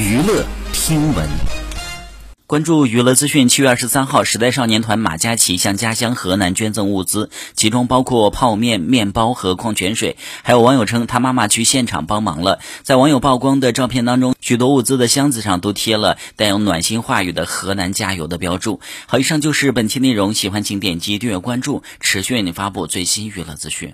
娱乐听闻关注娱乐资讯。七月二十三号，时代少年团马嘉祺向家乡河南捐赠物资，其中包括泡面、面包和矿泉水。还有网友称他妈妈去现场帮忙了，在网友曝光的照片当中，许多物资的箱子上都贴了带有暖心话语的河南加油的标注。好，以上就是本期内容，喜欢请点击订阅关注，持续为您发布最新娱乐资讯。